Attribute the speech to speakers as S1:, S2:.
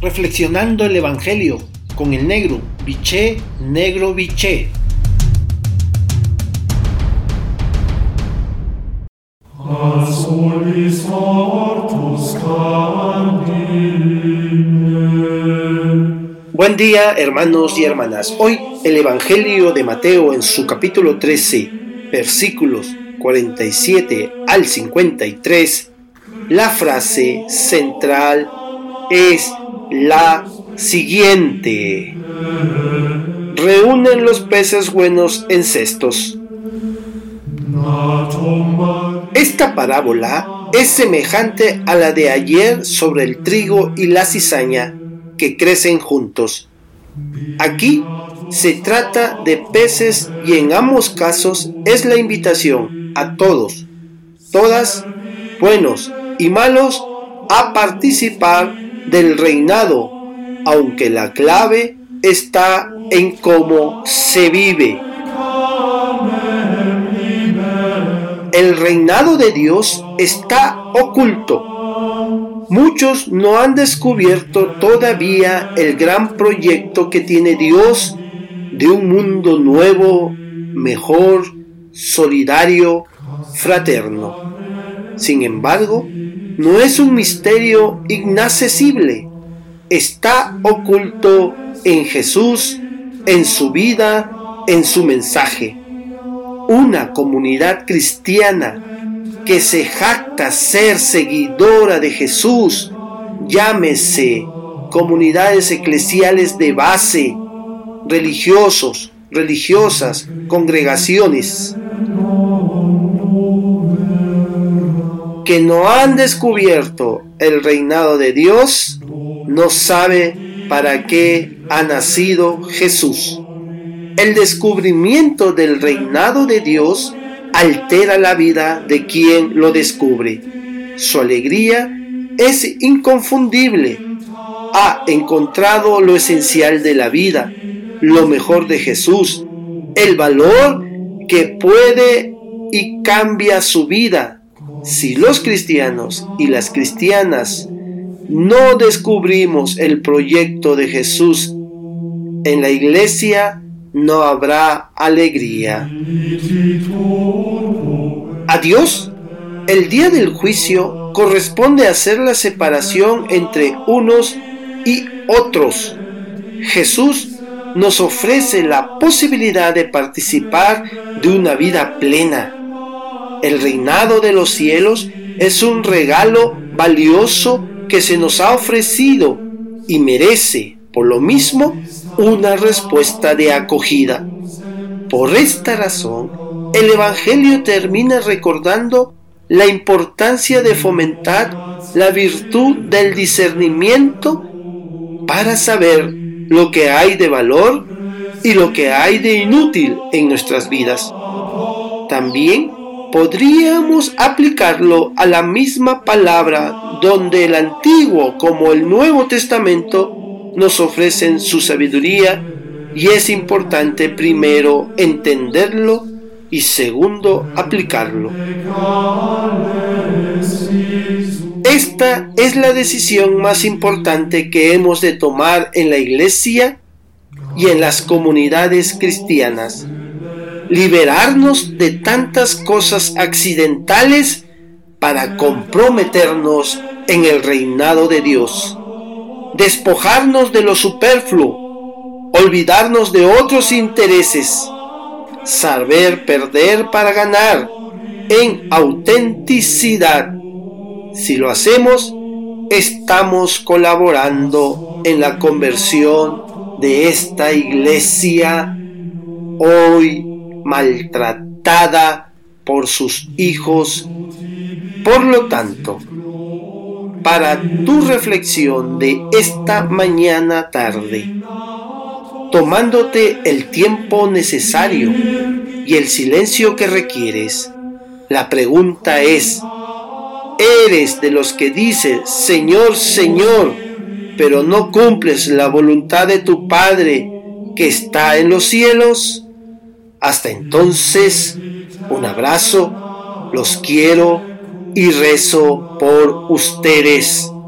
S1: reflexionando el Evangelio con el negro, biché, negro, biché. Buen día hermanos y hermanas. Hoy el Evangelio de Mateo en su capítulo 13, versículos 47 al 53, la frase central es la siguiente. Reúnen los peces buenos en cestos. Esta parábola es semejante a la de ayer sobre el trigo y la cizaña que crecen juntos. Aquí se trata de peces y en ambos casos es la invitación a todos, todas, buenos y malos, a participar del reinado, aunque la clave está en cómo se vive. El reinado de Dios está oculto. Muchos no han descubierto todavía el gran proyecto que tiene Dios de un mundo nuevo, mejor, solidario, fraterno. Sin embargo, no es un misterio inaccesible, está oculto en Jesús, en su vida, en su mensaje. Una comunidad cristiana que se jacta ser seguidora de Jesús, llámese comunidades eclesiales de base, religiosos, religiosas, congregaciones, que no han descubierto el reinado de Dios, no sabe para qué ha nacido Jesús. El descubrimiento del reinado de Dios altera la vida de quien lo descubre. Su alegría es inconfundible. Ha encontrado lo esencial de la vida, lo mejor de Jesús, el valor que puede y cambia su vida si los cristianos y las cristianas no descubrimos el proyecto de Jesús en la iglesia, no habrá alegría. A Dios, el día del juicio corresponde hacer la separación entre unos y otros. Jesús nos ofrece la posibilidad de participar de una vida plena el reinado de los cielos es un regalo valioso que se nos ha ofrecido y merece, por lo mismo, una respuesta de acogida. Por esta razón, el Evangelio termina recordando la importancia de fomentar la virtud del discernimiento para saber lo que hay de valor y lo que hay de inútil en nuestras vidas. También podríamos aplicarlo a la misma palabra donde el Antiguo como el Nuevo Testamento nos ofrecen su sabiduría y es importante primero entenderlo y segundo aplicarlo. Esta es la decisión más importante que hemos de tomar en la iglesia y en las comunidades cristianas liberarnos de tantas cosas accidentales para comprometernos en el reinado de Dios, despojarnos de lo superfluo, olvidarnos de otros intereses, saber perder para ganar en autenticidad. Si lo hacemos, estamos colaborando en la conversión de esta iglesia hoy maltratada por sus hijos. Por lo tanto, para tu reflexión de esta mañana tarde, tomándote el tiempo necesario y el silencio que requieres, la pregunta es, ¿eres de los que dice, Señor, Señor, pero no cumples la voluntad de tu Padre que está en los cielos? Hasta entonces, un abrazo, los quiero y rezo por ustedes.